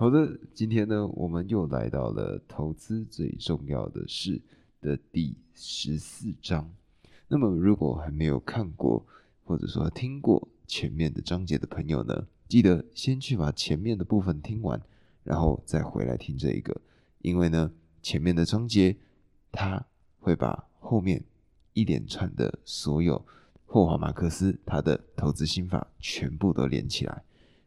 好的，今天呢，我们又来到了投资最重要的事的第十四章。那么，如果还没有看过或者说听过前面的章节的朋友呢，记得先去把前面的部分听完，然后再回来听这一个，因为呢，前面的章节它会把后面一连串的所有霍华马克思他的投资心法全部都连起来。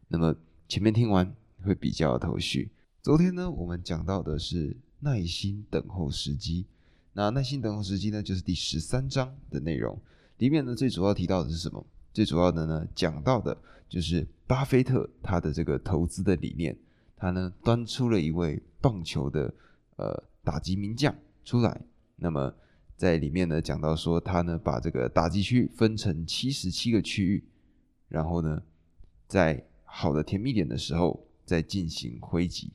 那么前面听完会比较有头绪。昨天呢，我们讲到的是耐心等候时机。那耐心等候时机呢，就是第十三章的内容。里面呢，最主要提到的是什么？最主要的呢，讲到的就是巴菲特他的这个投资的理念。他呢，端出了一位棒球的呃打击名将出来。那么在里面呢，讲到说他呢，把这个打击区分成七十七个区域，然后呢，在好的甜蜜点的时候再进行挥击。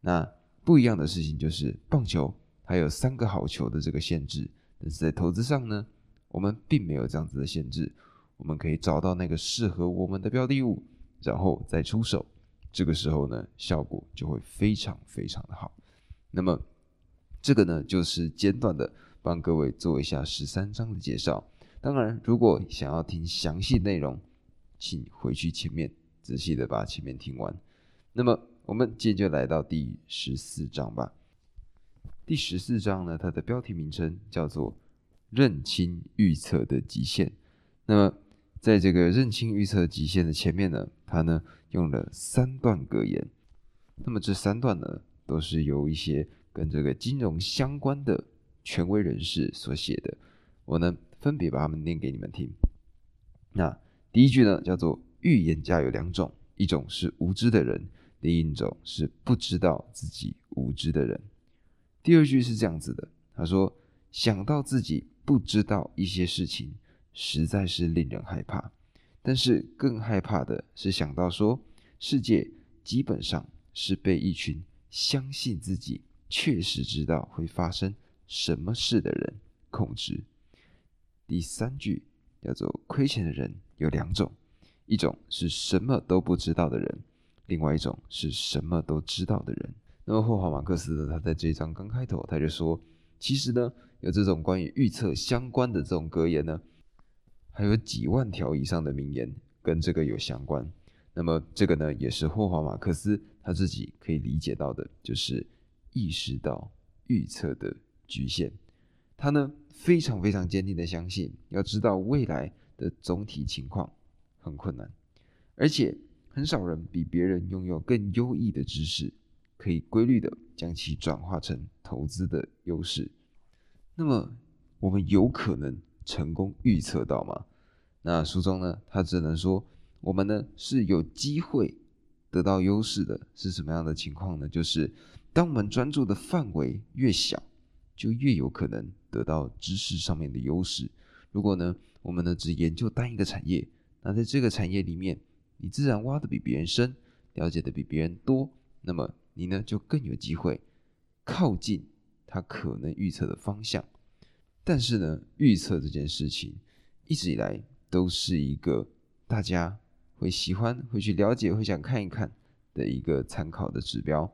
那不一样的事情就是棒球。它有三个好球的这个限制，但是在投资上呢，我们并没有这样子的限制，我们可以找到那个适合我们的标的物，然后再出手，这个时候呢，效果就会非常非常的好。那么这个呢，就是简短的帮各位做一下十三章的介绍。当然，如果想要听详细内容，请回去前面仔细的把前面听完。那么我们今天就来到第十四章吧。第十四章呢，它的标题名称叫做“认清预测的极限”。那么，在这个认清预测极限的前面呢，它呢用了三段格言。那么这三段呢，都是由一些跟这个金融相关的权威人士所写的。我呢分别把它们念给你们听。那第一句呢，叫做“预言家有两种，一种是无知的人，另一种是不知道自己无知的人。”第二句是这样子的，他说：“想到自己不知道一些事情，实在是令人害怕。但是更害怕的是想到说，世界基本上是被一群相信自己确实知道会发生什么事的人控制。”第三句叫做：“亏钱的人有两种，一种是什么都不知道的人，另外一种是什么都知道的人。”那么霍华马克思呢？他在这一章刚开头，他就说，其实呢，有这种关于预测相关的这种格言呢，还有几万条以上的名言跟这个有相关。那么这个呢，也是霍华马克思他自己可以理解到的，就是意识到预测的局限。他呢，非常非常坚定的相信，要知道未来的总体情况很困难，而且很少人比别人拥有更优异的知识。可以规律的将其转化成投资的优势，那么我们有可能成功预测到吗？那书中呢，他只能说我们呢是有机会得到优势的，是什么样的情况呢？就是当我们专注的范围越小，就越有可能得到知识上面的优势。如果呢，我们呢只研究单一个产业，那在这个产业里面，你自然挖的比别人深，了解的比别人多，那么。你呢就更有机会靠近他可能预测的方向，但是呢，预测这件事情一直以来都是一个大家会喜欢、会去了解、会想看一看的一个参考的指标。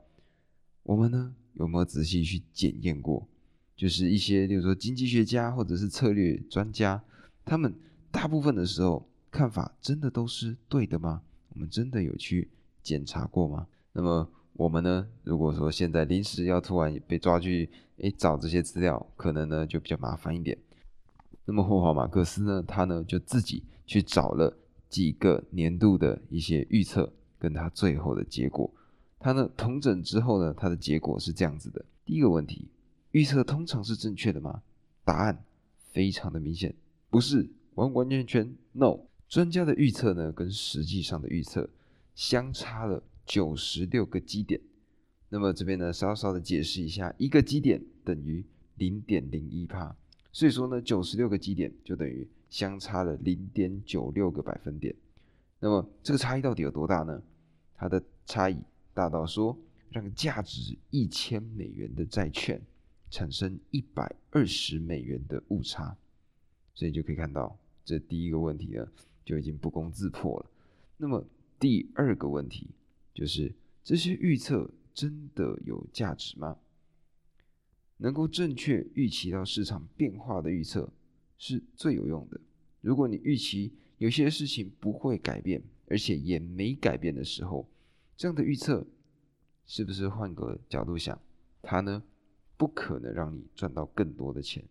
我们呢有没有仔细去检验过？就是一些，例如说经济学家或者是策略专家，他们大部分的时候看法真的都是对的吗？我们真的有去检查过吗？那么？我们呢，如果说现在临时要突然被抓去，诶找这些资料，可能呢就比较麻烦一点。那么霍华马克思呢，他呢就自己去找了几个年度的一些预测，跟他最后的结果。他呢统整之后呢，他的结果是这样子的：第一个问题，预测通常是正确的吗？答案非常的明显，不是完完全全 no。专家的预测呢，跟实际上的预测相差了。九十六个基点，那么这边呢，稍稍的解释一下，一个基点等于零点零一帕，所以说呢，九十六个基点就等于相差了零点九六个百分点。那么这个差异到底有多大呢？它的差异大到说，让价值一千美元的债券产生一百二十美元的误差，所以就可以看到，这第一个问题呢就已经不攻自破了。那么第二个问题。就是这些预测真的有价值吗？能够正确预期到市场变化的预测是最有用的。如果你预期有些事情不会改变，而且也没改变的时候，这样的预测是不是换个角度想，它呢不可能让你赚到更多的钱？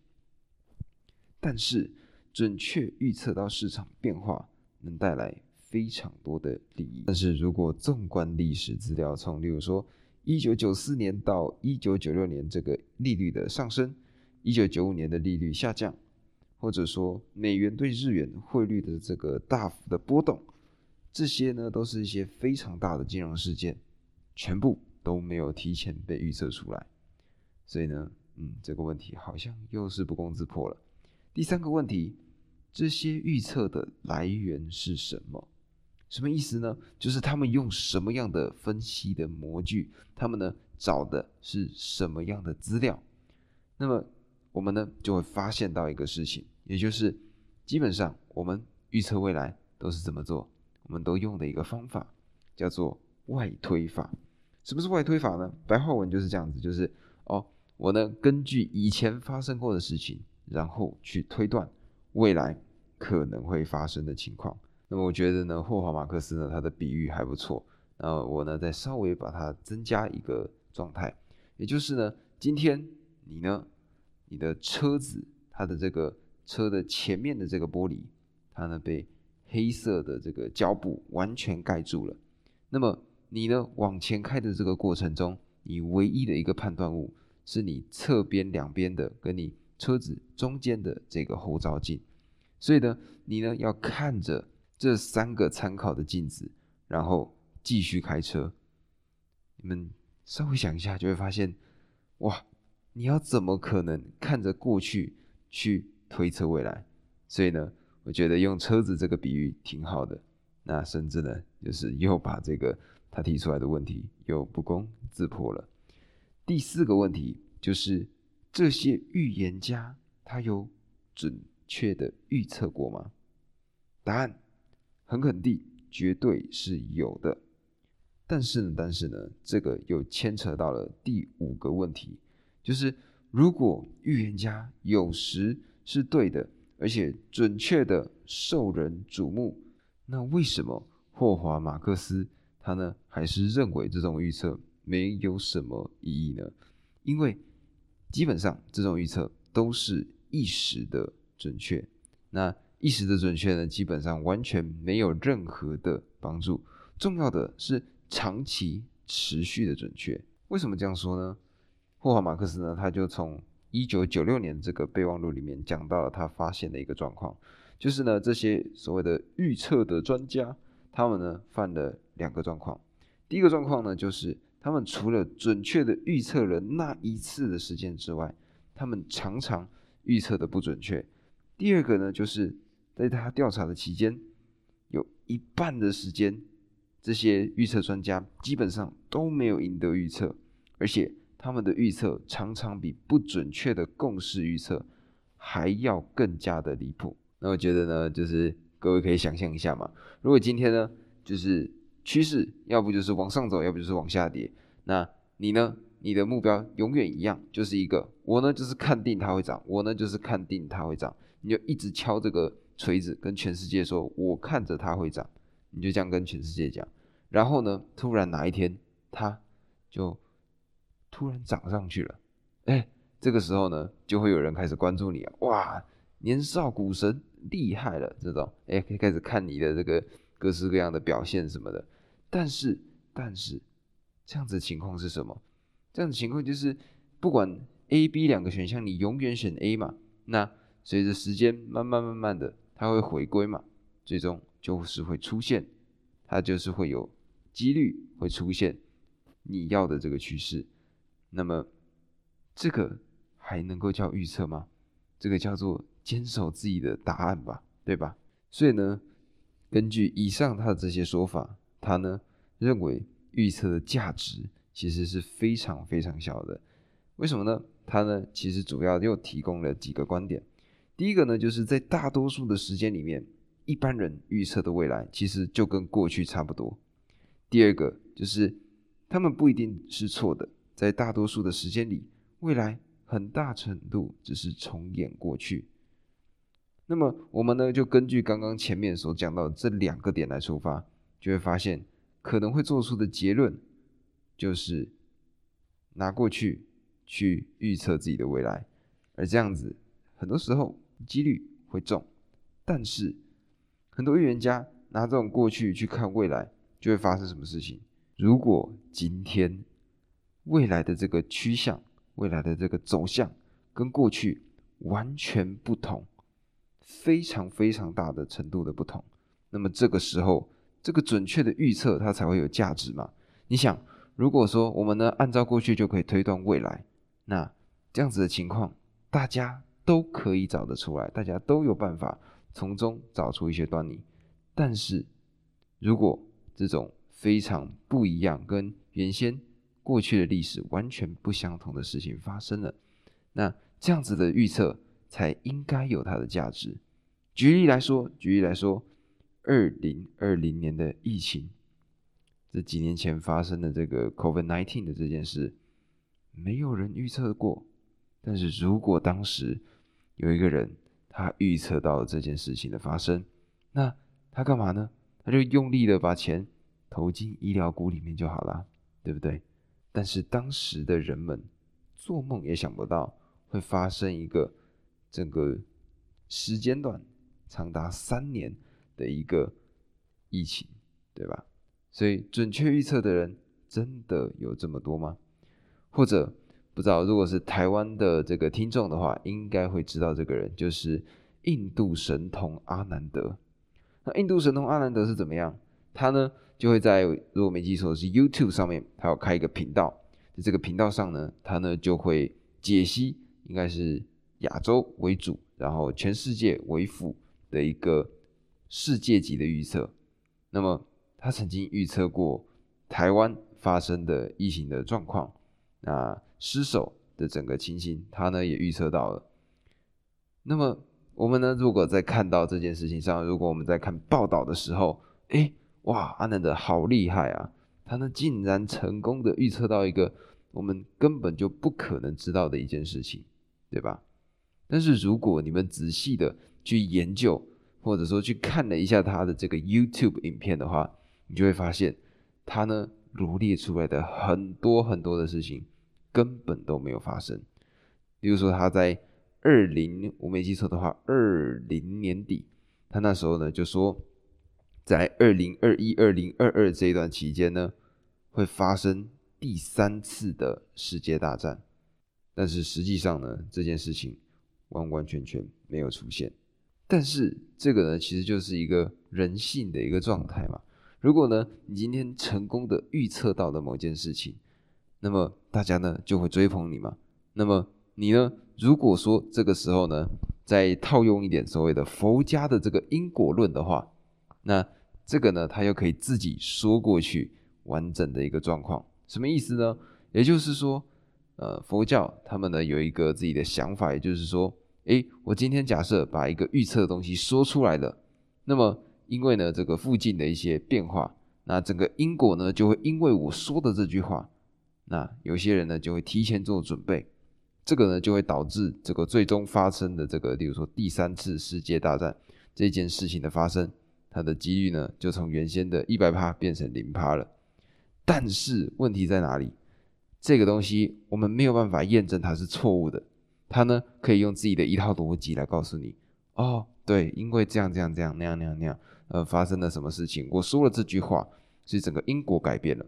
但是准确预测到市场变化能带来非常多的利益。但是如果纵观历史资料，从例如说。一九九四年到一九九六年，这个利率的上升；一九九五年的利率下降，或者说美元对日元汇率的这个大幅的波动，这些呢都是一些非常大的金融事件，全部都没有提前被预测出来。所以呢，嗯，这个问题好像又是不攻自破了。第三个问题，这些预测的来源是什么？什么意思呢？就是他们用什么样的分析的模具，他们呢找的是什么样的资料？那么我们呢就会发现到一个事情，也就是基本上我们预测未来都是怎么做？我们都用的一个方法叫做外推法。什么是外推法呢？白话文就是这样子，就是哦，我呢根据以前发生过的事情，然后去推断未来可能会发生的情况。那么我觉得呢，霍华马克思呢，他的比喻还不错。那我呢，再稍微把它增加一个状态，也就是呢，今天你呢，你的车子它的这个车的前面的这个玻璃，它呢被黑色的这个胶布完全盖住了。那么你呢往前开的这个过程中，你唯一的一个判断物是你侧边两边的跟你车子中间的这个后照镜。所以呢，你呢要看着。这三个参考的镜子，然后继续开车。你们稍微想一下，就会发现，哇，你要怎么可能看着过去去推测未来？所以呢，我觉得用车子这个比喻挺好的。那甚至呢，就是又把这个他提出来的问题又不攻自破了。第四个问题就是，这些预言家他有准确的预测过吗？答案。很肯定，绝对是有的。但是呢，但是呢，这个又牵扯到了第五个问题，就是如果预言家有时是对的，而且准确的受人瞩目，那为什么霍华马克思他呢还是认为这种预测没有什么意义呢？因为基本上这种预测都是一时的准确。那一时的准确呢，基本上完全没有任何的帮助。重要的是长期持续的准确。为什么这样说呢？霍华马克思呢，他就从一九九六年这个备忘录里面讲到了他发现的一个状况，就是呢，这些所谓的预测的专家，他们呢犯了两个状况。第一个状况呢，就是他们除了准确的预测了那一次的时间之外，他们常常预测的不准确。第二个呢，就是。在他调查的期间，有一半的时间，这些预测专家基本上都没有赢得预测，而且他们的预测常常比不准确的共识预测还要更加的离谱。那我觉得呢，就是各位可以想象一下嘛，如果今天呢，就是趋势要不就是往上走，要不就是往下跌，那你呢，你的目标永远一样，就是一个我呢就是看定它会涨，我呢就是看定它会涨，你就一直敲这个。锤子跟全世界说：“我看着它会涨。”你就这样跟全世界讲。然后呢，突然哪一天它就突然涨上去了。哎，这个时候呢，就会有人开始关注你啊！哇，年少股神厉害了，这种哎，可以开始看你的这个各式各样的表现什么的。但是，但是这样子的情况是什么？这样子情况就是，不管 A、B 两个选项，你永远选 A 嘛。那随着时间慢慢慢慢的。它会回归嘛？最终就是会出现，它就是会有几率会出现你要的这个趋势。那么这个还能够叫预测吗？这个叫做坚守自己的答案吧，对吧？所以呢，根据以上他的这些说法，他呢认为预测的价值其实是非常非常小的。为什么呢？他呢其实主要又提供了几个观点。第一个呢，就是在大多数的时间里面，一般人预测的未来其实就跟过去差不多。第二个就是他们不一定是错的，在大多数的时间里，未来很大程度只是重演过去。那么我们呢，就根据刚刚前面所讲到的这两个点来出发，就会发现可能会做出的结论，就是拿过去去预测自己的未来，而这样子很多时候几率会中，但是很多预言家拿这种过去去看未来，就会发生什么事情？如果今天未来的这个趋向、未来的这个走向跟过去完全不同。非常非常大的程度的不同，那么这个时候，这个准确的预测它才会有价值嘛？你想，如果说我们呢按照过去就可以推断未来，那这样子的情况，大家都可以找得出来，大家都有办法从中找出一些端倪。但是，如果这种非常不一样、跟原先过去的历史完全不相同的事情发生了，那这样子的预测。才应该有它的价值。举例来说，举例来说，二零二零年的疫情，这几年前发生的这个 COVID-19 的这件事，没有人预测过。但是如果当时有一个人，他预测到了这件事情的发生，那他干嘛呢？他就用力的把钱投进医疗股里面就好了，对不对？但是当时的人们做梦也想不到会发生一个。整个时间段长达三年的一个疫情，对吧？所以准确预测的人真的有这么多吗？或者不知道，如果是台湾的这个听众的话，应该会知道这个人就是印度神童阿南德。那印度神童阿南德是怎么样？他呢就会在如果没记错是 YouTube 上面，他要开一个频道，在这个频道上呢，他呢就会解析，应该是。亚洲为主，然后全世界为辅的一个世界级的预测。那么，他曾经预测过台湾发生的疫情的状况，那失守的整个情形，他呢也预测到了。那么，我们呢，如果在看到这件事情上，如果我们在看报道的时候，哎，哇，阿南德好厉害啊！他呢竟然成功的预测到一个我们根本就不可能知道的一件事情，对吧？但是如果你们仔细的去研究，或者说去看了一下他的这个 YouTube 影片的话，你就会发现，他呢罗列出来的很多很多的事情根本都没有发生。比如说他在二零，我没记错的话，二零年底，他那时候呢就说，在二零二一、二零二二这一段期间呢，会发生第三次的世界大战。但是实际上呢，这件事情。完完全全没有出现，但是这个呢，其实就是一个人性的一个状态嘛。如果呢，你今天成功的预测到了某件事情，那么大家呢就会追捧你嘛。那么你呢，如果说这个时候呢，再套用一点所谓的佛家的这个因果论的话，那这个呢，他又可以自己说过去完整的一个状况，什么意思呢？也就是说，呃，佛教他们呢有一个自己的想法，也就是说。诶，我今天假设把一个预测的东西说出来了，那么因为呢这个附近的一些变化，那整个因果呢就会因为我说的这句话，那有些人呢就会提前做准备，这个呢就会导致这个最终发生的这个，例如说第三次世界大战这件事情的发生，它的几率呢就从原先的一百趴变成零趴了。但是问题在哪里？这个东西我们没有办法验证它是错误的。他呢，可以用自己的一套逻辑来告诉你，哦，对，因为这样这样这样那样那样那样，呃，发生了什么事情？我说了这句话，所以整个因果改变了。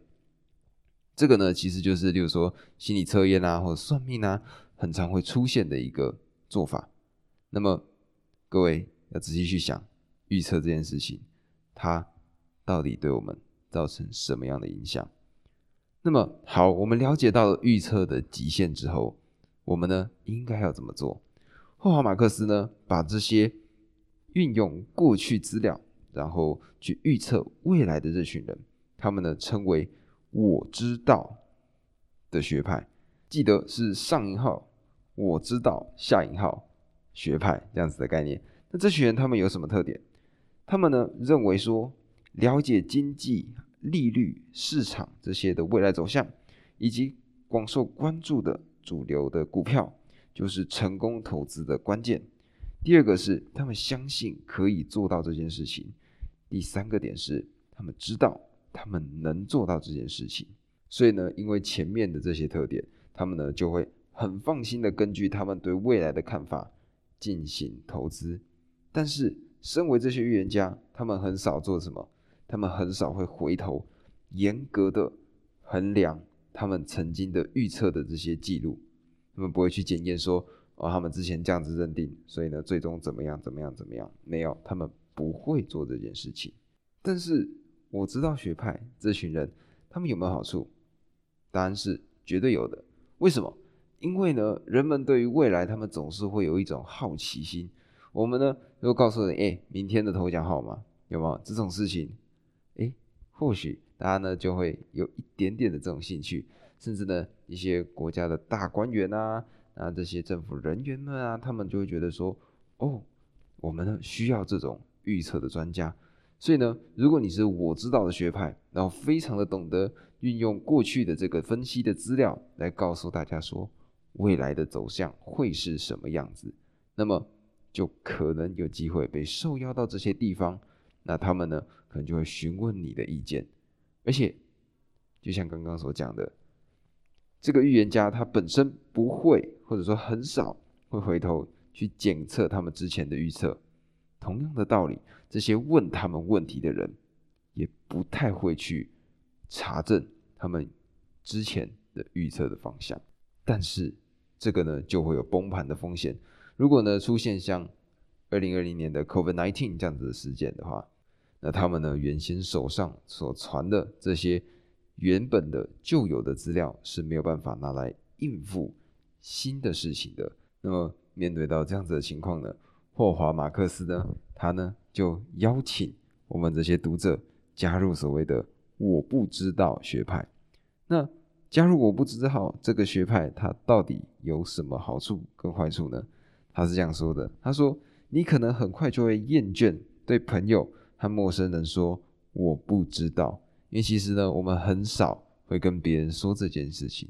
这个呢，其实就是，例如说心理测验啊，或者算命啊，很常会出现的一个做法。那么，各位要仔细去想，预测这件事情，它到底对我们造成什么样的影响？那么，好，我们了解到了预测的极限之后。我们呢应该要怎么做？霍华马克思呢把这些运用过去资料，然后去预测未来的这群人，他们呢称为“我知道”的学派。记得是上引号“我知道”下引号学派这样子的概念。那这群人他们有什么特点？他们呢认为说，了解经济、利率、市场这些的未来走向，以及广受关注的主流的股票，就是成功投资的关键。第二个是他们相信可以做到这件事情。第三个点是他们知道他们能做到这件事情。所以呢，因为前面的这些特点，他们呢就会很放心的根据他们对未来的看法进行投资。但是，身为这些预言家，他们很少做什么？他们很少会回头严格的衡量他们曾经的预测的这些记录。他们不会去检验说。哦，他们之前这样子认定，所以呢，最终怎么样？怎么样？怎么样？没有，他们不会做这件事情。但是我知道学派这群人，他们有没有好处？答案是绝对有的。为什么？因为呢，人们对于未来，他们总是会有一种好奇心。我们呢，如果告诉你，哎，明天的头奖号码有没有这种事情？哎，或许大家呢就会有一点点的这种兴趣，甚至呢，一些国家的大官员啊。那这些政府人员们啊，他们就会觉得说，哦，我们呢需要这种预测的专家。所以呢，如果你是我知道的学派，然后非常的懂得运用过去的这个分析的资料来告诉大家说未来的走向会是什么样子，那么就可能有机会被受邀到这些地方。那他们呢，可能就会询问你的意见，而且就像刚刚所讲的。这个预言家他本身不会，或者说很少会回头去检测他们之前的预测。同样的道理，这些问他们问题的人也不太会去查证他们之前的预测的方向。但是这个呢，就会有崩盘的风险。如果呢出现像二零二零年的 COVID-19 这样子的事件的话，那他们呢原先手上所传的这些。原本的旧有的资料是没有办法拿来应付新的事情的。那么面对到这样子的情况呢，霍华马克思呢，他呢就邀请我们这些读者加入所谓的“我不知道”学派。那加入“我不知道”这个学派，它到底有什么好处跟坏处呢？他是这样说的：他说，你可能很快就会厌倦对朋友和陌生人说“我不知道”。因为其实呢，我们很少会跟别人说这件事情。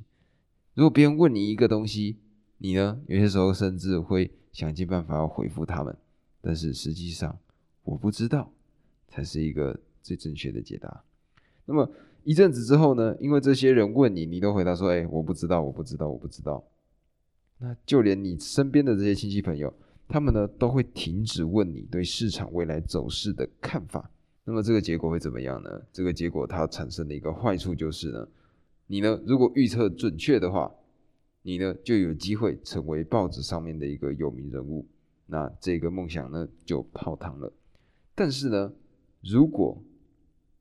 如果别人问你一个东西，你呢有些时候甚至会想尽办法要回复他们，但是实际上我不知道才是一个最正确的解答。那么一阵子之后呢，因为这些人问你，你都回答说：“哎，我不知道，我不知道，我不知道。”那就连你身边的这些亲戚朋友，他们呢都会停止问你对市场未来走势的看法。那么这个结果会怎么样呢？这个结果它产生的一个坏处就是呢，你呢如果预测准确的话，你呢就有机会成为报纸上面的一个有名人物，那这个梦想呢就泡汤了。但是呢，如果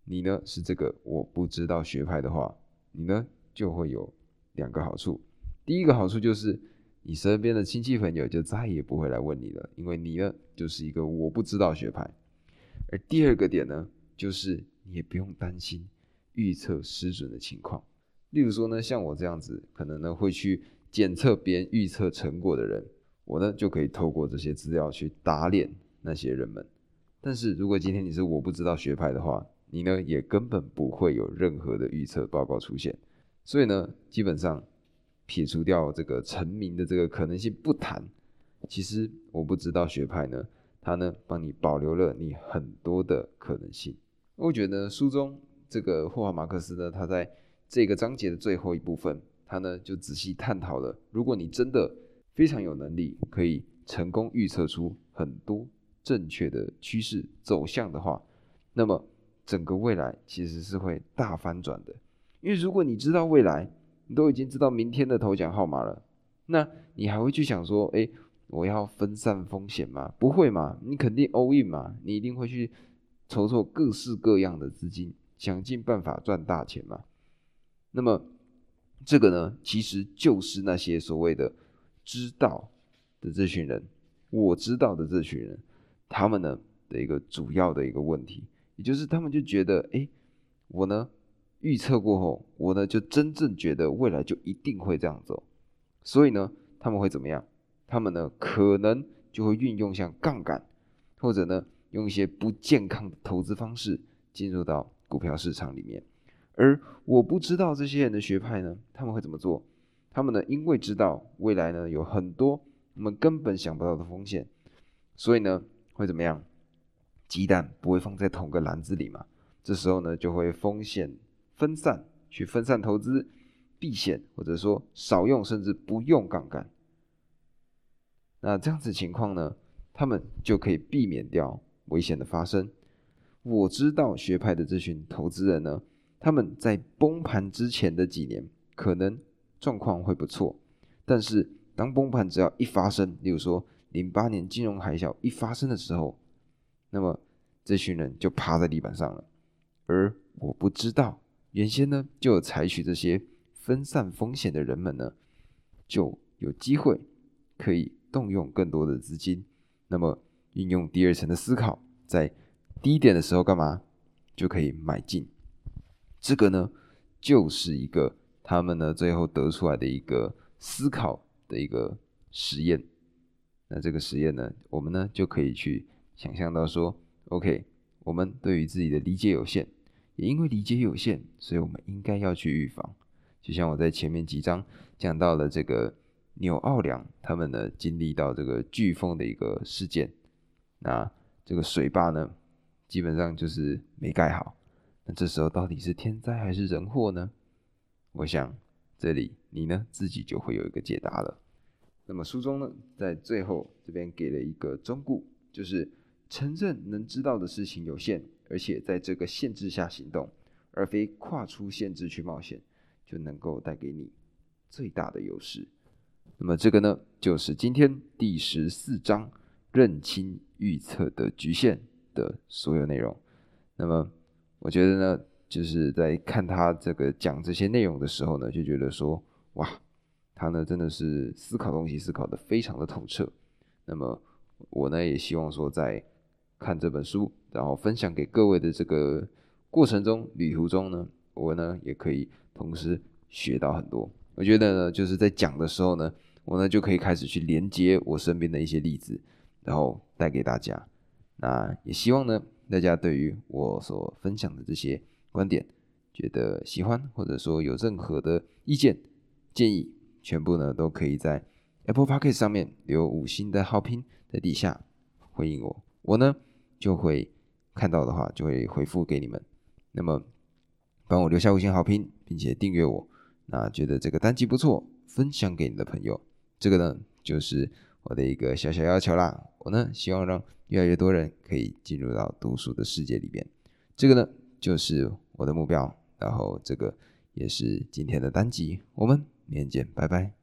你呢是这个我不知道学派的话，你呢就会有两个好处。第一个好处就是你身边的亲戚朋友就再也不会来问你了，因为你呢就是一个我不知道学派。而第二个点呢，就是你也不用担心预测失准的情况。例如说呢，像我这样子，可能呢会去检测别人预测成果的人，我呢就可以透过这些资料去打脸那些人们。但是如果今天你是我不知道学派的话，你呢也根本不会有任何的预测报告出现。所以呢，基本上撇除掉这个成名的这个可能性不谈，其实我不知道学派呢。他呢，帮你保留了你很多的可能性。我觉得书中这个霍华马克思呢，他在这个章节的最后一部分，他呢就仔细探讨了，如果你真的非常有能力，可以成功预测出很多正确的趋势走向的话，那么整个未来其实是会大翻转的。因为如果你知道未来，都已经知道明天的头奖号码了，那你还会去想说，哎？我要分散风险吗？不会嘛，你肯定 all in 嘛，你一定会去筹措各式各样的资金，想尽办法赚大钱嘛。那么这个呢，其实就是那些所谓的知道的这群人，我知道的这群人，他们呢的一个主要的一个问题，也就是他们就觉得，哎，我呢预测过后，我呢就真正觉得未来就一定会这样走，所以呢，他们会怎么样？他们呢，可能就会运用像杠杆，或者呢，用一些不健康的投资方式进入到股票市场里面。而我不知道这些人的学派呢，他们会怎么做？他们呢，因为知道未来呢有很多我们根本想不到的风险，所以呢会怎么样？鸡蛋不会放在同个篮子里嘛？这时候呢就会风险分散，去分散投资，避险，或者说少用甚至不用杠杆。那这样子情况呢，他们就可以避免掉危险的发生。我知道学派的这群投资人呢，他们在崩盘之前的几年可能状况会不错，但是当崩盘只要一发生，例如说零八年金融海啸一发生的时候，那么这群人就趴在地板上了。而我不知道，原先呢就采取这些分散风险的人们呢，就有机会可以。动用更多的资金，那么运用第二层的思考，在低点的时候干嘛就可以买进？这个呢，就是一个他们呢最后得出来的一个思考的一个实验。那这个实验呢，我们呢就可以去想象到说，OK，我们对于自己的理解有限，也因为理解有限，所以我们应该要去预防。就像我在前面几章讲到了这个。纽奥良他们呢经历到这个飓风的一个事件，那这个水坝呢基本上就是没盖好，那这时候到底是天灾还是人祸呢？我想这里你呢自己就会有一个解答了。那么书中呢在最后这边给了一个忠固，就是承认能知道的事情有限，而且在这个限制下行动，而非跨出限制去冒险，就能够带给你最大的优势。那么这个呢，就是今天第十四章认清预测的局限的所有内容。那么我觉得呢，就是在看他这个讲这些内容的时候呢，就觉得说，哇，他呢真的是思考东西思考的非常的透彻。那么我呢也希望说，在看这本书，然后分享给各位的这个过程中、旅途中呢，我呢也可以同时学到很多。我觉得呢，就是在讲的时候呢，我呢就可以开始去连接我身边的一些例子，然后带给大家。那也希望呢，大家对于我所分享的这些观点，觉得喜欢，或者说有任何的意见建议，全部呢都可以在 Apple Podcast 上面留五星的好评在底下回应我，我呢就会看到的话就会回复给你们。那么帮我留下五星好评，并且订阅我。那觉得这个单集不错，分享给你的朋友。这个呢，就是我的一个小小要求啦。我呢，希望让越来越多人可以进入到读书的世界里边。这个呢，就是我的目标。然后，这个也是今天的单集。我们明天见，拜拜。